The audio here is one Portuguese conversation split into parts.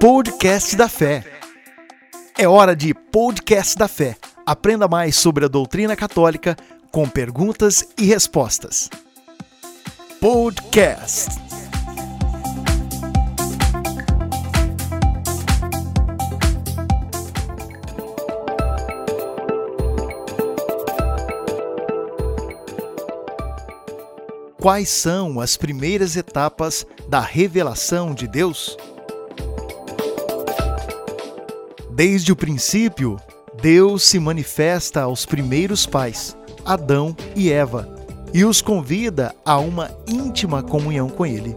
Podcast da Fé. É hora de Podcast da Fé. Aprenda mais sobre a doutrina católica com perguntas e respostas. Podcast. Quais são as primeiras etapas da revelação de Deus? Desde o princípio, Deus se manifesta aos primeiros pais, Adão e Eva, e os convida a uma íntima comunhão com Ele.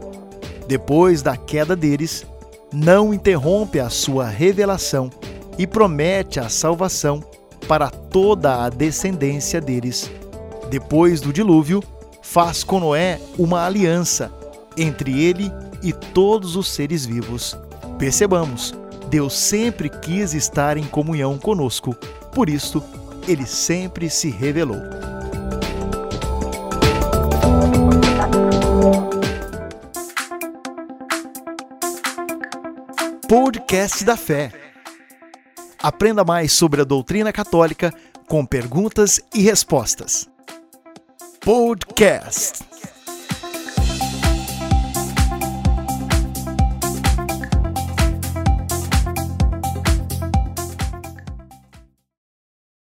Depois da queda deles, não interrompe a sua revelação e promete a salvação para toda a descendência deles. Depois do dilúvio, faz com Noé uma aliança entre ele e todos os seres vivos. Percebamos, Deus sempre quis estar em comunhão conosco, por isso, ele sempre se revelou. Podcast da Fé. Aprenda mais sobre a doutrina católica com perguntas e respostas. Podcast.